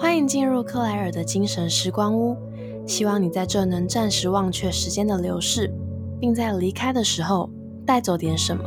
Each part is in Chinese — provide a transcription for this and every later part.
欢迎进入克莱尔的精神时光屋，希望你在这能暂时忘却时间的流逝，并在离开的时候带走点什么。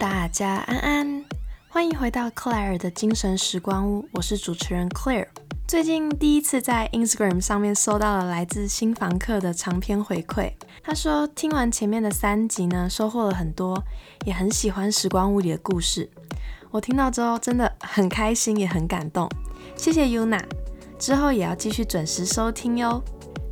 大家安安，欢迎回到克莱尔的精神时光屋，我是主持人 Claire。最近第一次在 Instagram 上面收到了来自新房客的长篇回馈。他说听完前面的三集呢，收获了很多，也很喜欢时光屋里的故事。我听到之后真的很开心，也很感动。谢谢 Yuna，之后也要继续准时收听哟。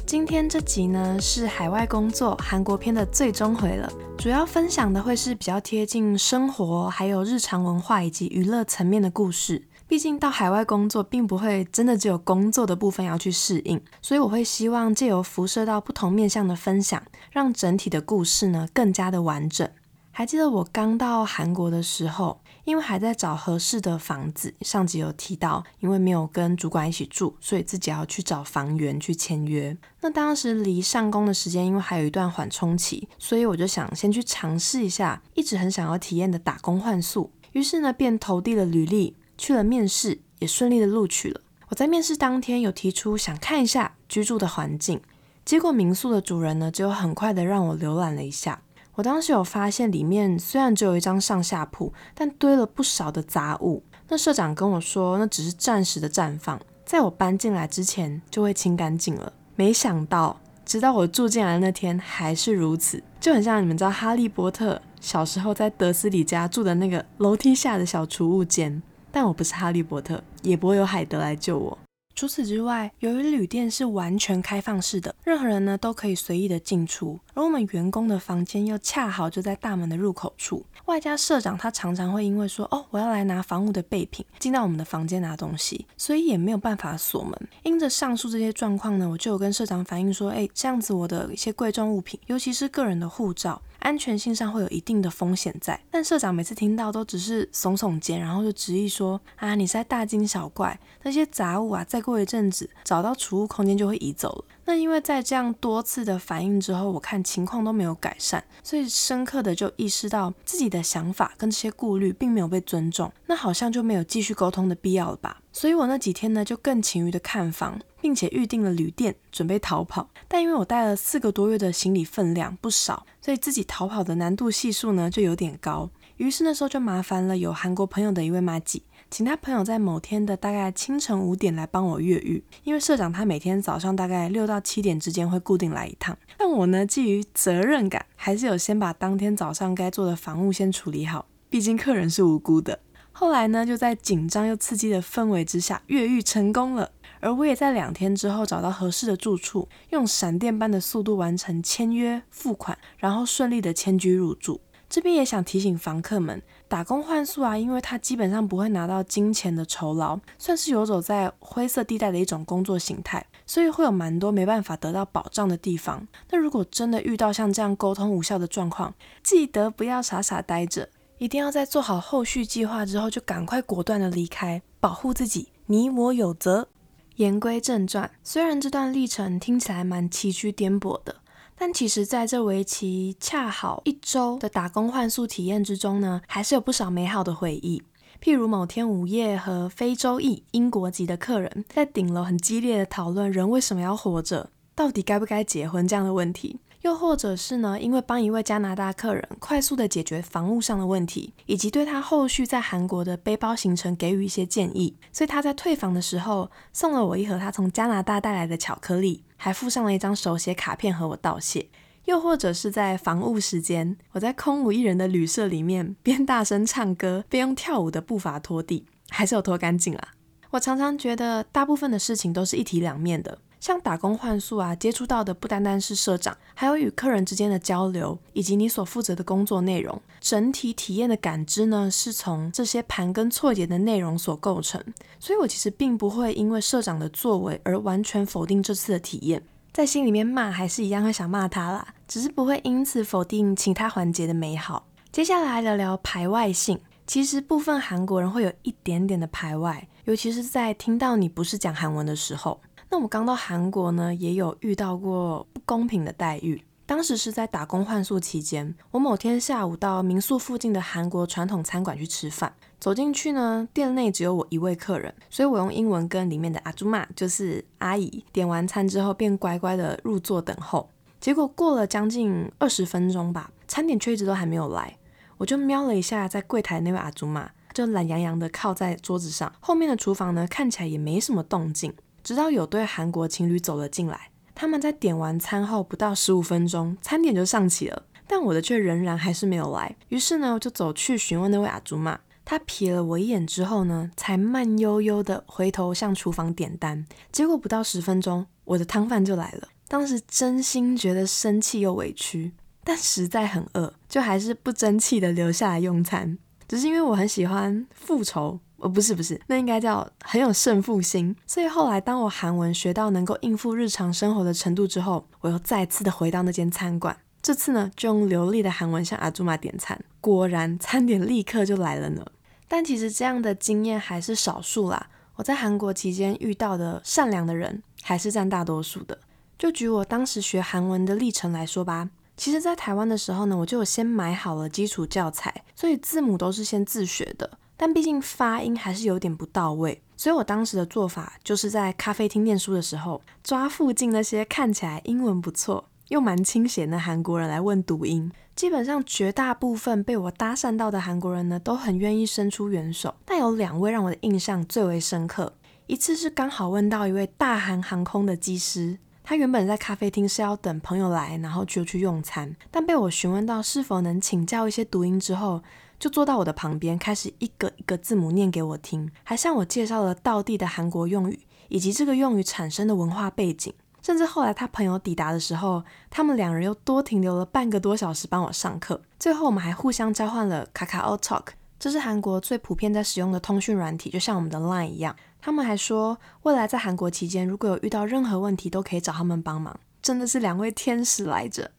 今天这集呢是海外工作韩国篇的最终回了，主要分享的会是比较贴近生活，还有日常文化以及娱乐层面的故事。毕竟到海外工作，并不会真的只有工作的部分要去适应，所以我会希望借由辐射到不同面向的分享，让整体的故事呢更加的完整。还记得我刚到韩国的时候，因为还在找合适的房子，上集有提到，因为没有跟主管一起住，所以自己要去找房源去签约。那当时离上工的时间，因为还有一段缓冲期，所以我就想先去尝试一下，一直很想要体验的打工换宿。于是呢，便投递了履历。去了面试，也顺利的录取了。我在面试当天有提出想看一下居住的环境，结果民宿的主人呢，就很快的让我浏览了一下。我当时有发现里面虽然只有一张上下铺，但堆了不少的杂物。那社长跟我说，那只是暂时的绽放，在我搬进来之前就会清干净了。没想到，直到我住进来那天还是如此，就很像你们知道哈利波特小时候在德斯里家住的那个楼梯下的小储物间。但我不是哈利波特，也不会有海德来救我。除此之外，由于旅店是完全开放式的，任何人呢都可以随意的进出，而我们员工的房间又恰好就在大门的入口处。外加社长他常常会因为说哦我要来拿房屋的备品，进到我们的房间拿东西，所以也没有办法锁门。因着上述这些状况呢，我就有跟社长反映说，哎，这样子我的一些贵重物品，尤其是个人的护照。安全性上会有一定的风险在，但社长每次听到都只是耸耸肩，然后就执意说啊，你是在大惊小怪，那些杂物啊，再过一阵子找到储物空间就会移走了。那因为在这样多次的反应之后，我看情况都没有改善，所以深刻的就意识到自己的想法跟这些顾虑并没有被尊重，那好像就没有继续沟通的必要了吧。所以我那几天呢，就更勤于的看房，并且预定了旅店，准备逃跑。但因为我带了四个多月的行李分量不少，所以自己逃跑的难度系数呢就有点高。于是那时候就麻烦了有韩国朋友的一位马吉，请他朋友在某天的大概清晨五点来帮我越狱。因为社长他每天早上大概六到七点之间会固定来一趟，但我呢基于责任感，还是有先把当天早上该做的房务先处理好，毕竟客人是无辜的。后来呢，就在紧张又刺激的氛围之下，越狱成功了。而我也在两天之后找到合适的住处，用闪电般的速度完成签约、付款，然后顺利的迁居入住。这边也想提醒房客们，打工换宿啊，因为他基本上不会拿到金钱的酬劳，算是游走在灰色地带的一种工作形态，所以会有蛮多没办法得到保障的地方。那如果真的遇到像这样沟通无效的状况，记得不要傻傻待着。一定要在做好后续计划之后，就赶快果断的离开，保护自己。你我有责。言归正传，虽然这段历程听起来蛮崎岖颠簸的，但其实在这为期恰好一周的打工换宿体验之中呢，还是有不少美好的回忆。譬如某天午夜，和非洲裔英国籍的客人在顶楼很激烈的讨论人为什么要活着，到底该不该结婚这样的问题。又或者是呢，因为帮一位加拿大客人快速的解决房屋上的问题，以及对他后续在韩国的背包行程给予一些建议，所以他在退房的时候送了我一盒他从加拿大带来的巧克力，还附上了一张手写卡片和我道谢。又或者是在房务时间，我在空无一人的旅社里面边大声唱歌边用跳舞的步伐拖地，还是有拖干净啦。我常常觉得大部分的事情都是一体两面的。像打工换宿啊，接触到的不单单是社长，还有与客人之间的交流，以及你所负责的工作内容。整体体验的感知呢，是从这些盘根错节的内容所构成。所以我其实并不会因为社长的作为而完全否定这次的体验，在心里面骂还是一样会想骂他啦，只是不会因此否定其他环节的美好。接下来聊聊排外性，其实部分韩国人会有一点点的排外，尤其是在听到你不是讲韩文的时候。那我刚到韩国呢，也有遇到过不公平的待遇。当时是在打工换宿期间，我某天下午到民宿附近的韩国传统餐馆去吃饭。走进去呢，店内只有我一位客人，所以我用英文跟里面的阿朱玛，就是阿姨，点完餐之后便乖乖的入座等候。结果过了将近二十分钟吧，餐点却一直都还没有来。我就瞄了一下在柜台那位阿朱玛，就懒洋洋的靠在桌子上。后面的厨房呢，看起来也没什么动静。直到有对韩国情侣走了进来。他们在点完餐后不到十五分钟，餐点就上齐了，但我的却仍然还是没有来。于是呢，我就走去询问那位阿祖玛。他瞥了我一眼之后呢，才慢悠悠的回头向厨房点单。结果不到十分钟，我的汤饭就来了。当时真心觉得生气又委屈，但实在很饿，就还是不争气的留下来用餐。只是因为我很喜欢复仇。哦，不是不是，那应该叫很有胜负心。所以后来，当我韩文学到能够应付日常生活的程度之后，我又再次的回到那间餐馆。这次呢，就用流利的韩文向阿朱玛点餐，果然餐点立刻就来了呢。但其实这样的经验还是少数啦。我在韩国期间遇到的善良的人还是占大多数的。就举我当时学韩文的历程来说吧，其实，在台湾的时候呢，我就先买好了基础教材，所以字母都是先自学的。但毕竟发音还是有点不到位，所以我当时的做法就是在咖啡厅念书的时候，抓附近那些看起来英文不错又蛮清闲的韩国人来问读音。基本上绝大部分被我搭讪到的韩国人呢，都很愿意伸出援手。但有两位让我的印象最为深刻，一次是刚好问到一位大韩航空的机师，他原本在咖啡厅是要等朋友来，然后就去用餐，但被我询问到是否能请教一些读音之后。就坐到我的旁边，开始一个一个字母念给我听，还向我介绍了道地的韩国用语，以及这个用语产生的文化背景。甚至后来他朋友抵达的时候，他们两人又多停留了半个多小时帮我上课。最后我们还互相交换了 Kakao Talk，这是韩国最普遍在使用的通讯软体，就像我们的 Line 一样。他们还说，未来在韩国期间，如果有遇到任何问题，都可以找他们帮忙。真的是两位天使来着。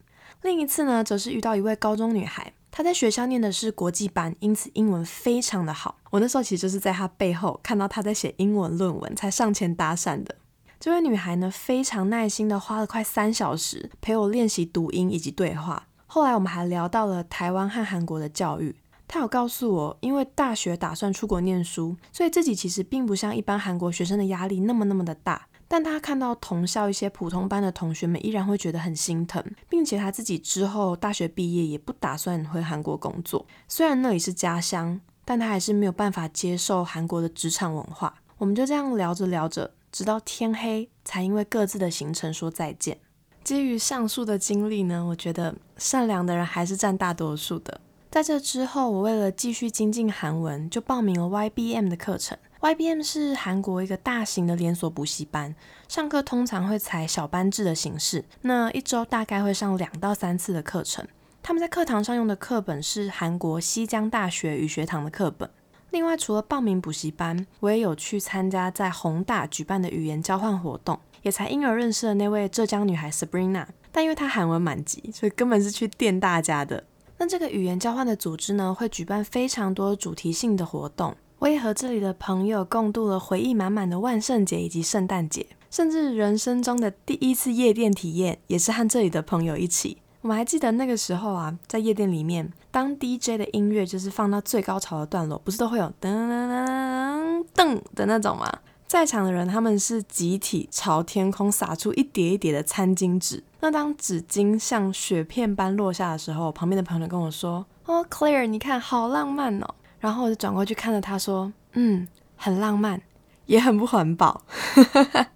另一次呢，则是遇到一位高中女孩。她在学校念的是国际班，因此英文非常的好。我那时候其实就是在她背后看到她在写英文论文，才上前搭讪的。这位女孩呢，非常耐心的花了快三小时陪我练习读音以及对话。后来我们还聊到了台湾和韩国的教育。他有告诉我，因为大学打算出国念书，所以自己其实并不像一般韩国学生的压力那么那么的大。但他看到同校一些普通班的同学们依然会觉得很心疼，并且他自己之后大学毕业也不打算回韩国工作。虽然那里是家乡，但他还是没有办法接受韩国的职场文化。我们就这样聊着聊着，直到天黑，才因为各自的行程说再见。基于上述的经历呢，我觉得善良的人还是占大多数的。在这之后，我为了继续精进韩文，就报名了 YBM 的课程。YBM 是韩国一个大型的连锁补习班，上课通常会采小班制的形式，那一周大概会上两到三次的课程。他们在课堂上用的课本是韩国西江大学语学堂的课本。另外，除了报名补习班，我也有去参加在宏大举办的语言交换活动，也才因而认识了那位浙江女孩 Sabrina。但因为她韩文满级，所以根本是去电大家的。那这个语言交换的组织呢，会举办非常多主题性的活动。我也和这里的朋友共度了回忆满满的万圣节以及圣诞节，甚至人生中的第一次夜店体验也是和这里的朋友一起。我们还记得那个时候啊，在夜店里面，当 DJ 的音乐就是放到最高潮的段落，不是都会有噔噔噔噔的那种吗？在场的人他们是集体朝天空撒出一叠一叠的餐巾纸。那当纸巾像雪片般落下的时候，旁边的朋友跟我说：“哦，Claire，你看，好浪漫哦。”然后我就转过去看着他说：“嗯，很浪漫，也很不环保。”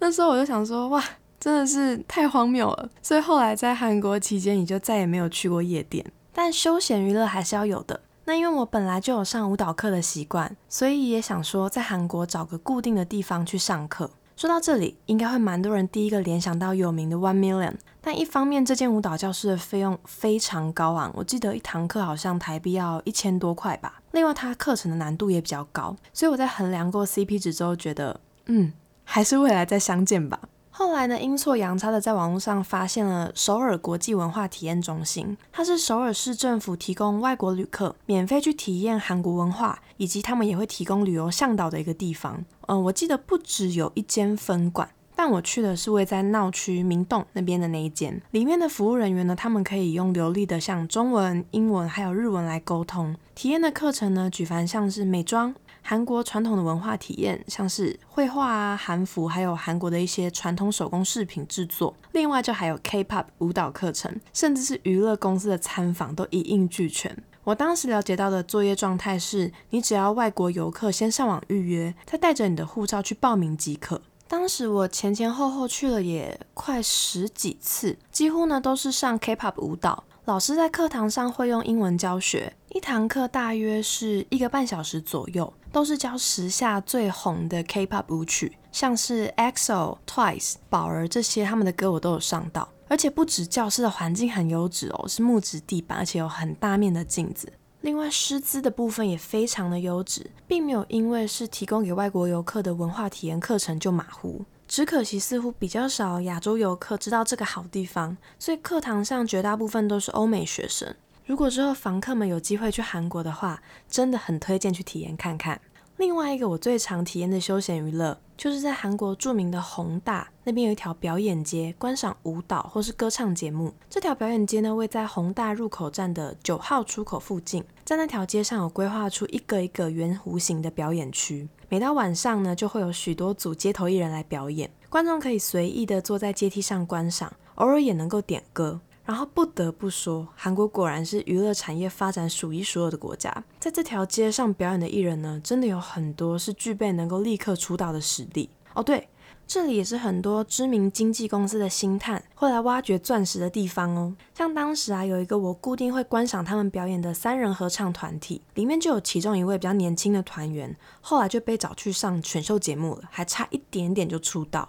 那时候我就想说：“哇，真的是太荒谬了。”所以后来在韩国期间，你就再也没有去过夜店。但休闲娱乐还是要有的。那因为我本来就有上舞蹈课的习惯，所以也想说在韩国找个固定的地方去上课。说到这里，应该会蛮多人第一个联想到有名的 One Million。但一方面，这间舞蹈教室的费用非常高昂，我记得一堂课好像台币要一千多块吧。另外，它课程的难度也比较高，所以我在衡量过 CP 值之后，觉得嗯，还是未来再相见吧。后来呢，阴错阳差的在网络上发现了首尔国际文化体验中心，它是首尔市政府提供外国旅客免费去体验韩国文化，以及他们也会提供旅游向导的一个地方。嗯，我记得不只有一间分馆，但我去的是位在闹区明洞那边的那一间。里面的服务人员呢，他们可以用流利的像中文、英文还有日文来沟通。体验的课程呢，举凡像是美妆、韩国传统的文化体验，像是绘画啊、韩服，还有韩国的一些传统手工饰品制作。另外就还有 K-pop 舞蹈课程，甚至是娱乐公司的参访都一应俱全。我当时了解到的作业状态是，你只要外国游客先上网预约，再带着你的护照去报名即可。当时我前前后后去了也快十几次，几乎呢都是上 K-pop 舞蹈。老师在课堂上会用英文教学，一堂课大约是一个半小时左右，都是教时下最红的 K-pop 舞曲，像是 EXO、Twice、宝儿这些他们的歌我都有上到。而且不止教室的环境很优质哦，是木质地板，而且有很大面的镜子。另外，师资的部分也非常的优质，并没有因为是提供给外国游客的文化体验课程就马虎。只可惜似乎比较少亚洲游客知道这个好地方，所以课堂上绝大部分都是欧美学生。如果之后房客们有机会去韩国的话，真的很推荐去体验看看。另外一个我最常体验的休闲娱乐，就是在韩国著名的宏大那边有一条表演街，观赏舞蹈或是歌唱节目。这条表演街呢，位在宏大入口站的九号出口附近，在那条街上有规划出一个一个圆弧形的表演区。每到晚上呢，就会有许多组街头艺人来表演，观众可以随意的坐在阶梯上观赏，偶尔也能够点歌。然后不得不说，韩国果然是娱乐产业发展数一数二的国家。在这条街上表演的艺人呢，真的有很多是具备能够立刻出道的实力哦。对，这里也是很多知名经纪公司的星探会来挖掘钻石的地方哦。像当时啊，有一个我固定会观赏他们表演的三人合唱团体，里面就有其中一位比较年轻的团员，后来就被找去上选秀节目了，还差一点点就出道。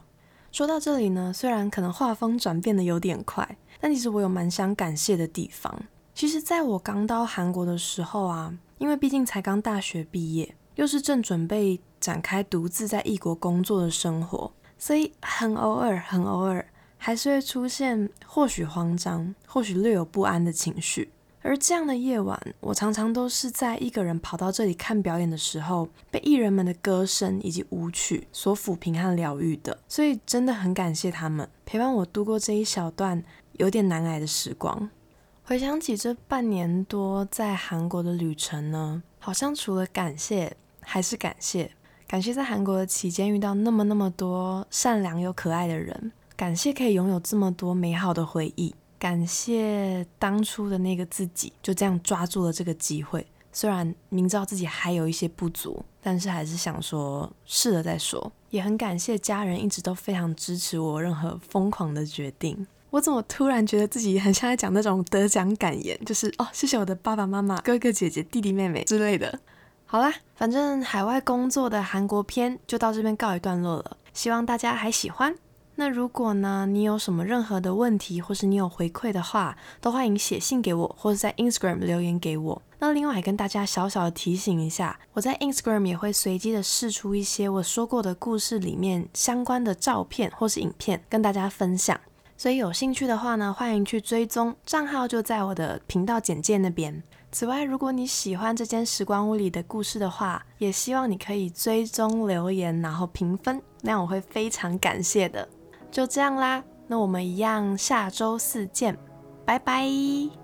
说到这里呢，虽然可能画风转变的有点快。但其实我有蛮想感谢的地方。其实，在我刚到韩国的时候啊，因为毕竟才刚大学毕业，又是正准备展开独自在异国工作的生活，所以很偶尔、很偶尔还是会出现或许慌张、或许略有不安的情绪。而这样的夜晚，我常常都是在一个人跑到这里看表演的时候，被艺人们的歌声以及舞曲所抚平和疗愈的。所以，真的很感谢他们陪伴我度过这一小段。有点难挨的时光，回想起这半年多在韩国的旅程呢，好像除了感谢还是感谢，感谢在韩国的期间遇到那么那么多善良又可爱的人，感谢可以拥有这么多美好的回忆，感谢当初的那个自己就这样抓住了这个机会，虽然明知道自己还有一些不足，但是还是想说试了再说，也很感谢家人一直都非常支持我任何疯狂的决定。我怎么突然觉得自己很像在讲那种得奖感言，就是哦，谢谢我的爸爸妈妈、哥哥姐姐、弟弟妹妹之类的。好啦，反正海外工作的韩国篇就到这边告一段落了，希望大家还喜欢。那如果呢，你有什么任何的问题，或是你有回馈的话，都欢迎写信给我，或者在 Instagram 留言给我。那另外还跟大家小小的提醒一下，我在 Instagram 也会随机的试出一些我说过的故事里面相关的照片或是影片，跟大家分享。所以有兴趣的话呢，欢迎去追踪账号，就在我的频道简介那边。此外，如果你喜欢这间时光屋里的故事的话，也希望你可以追踪留言，然后评分，那样我会非常感谢的。就这样啦，那我们一样下周四见，拜拜。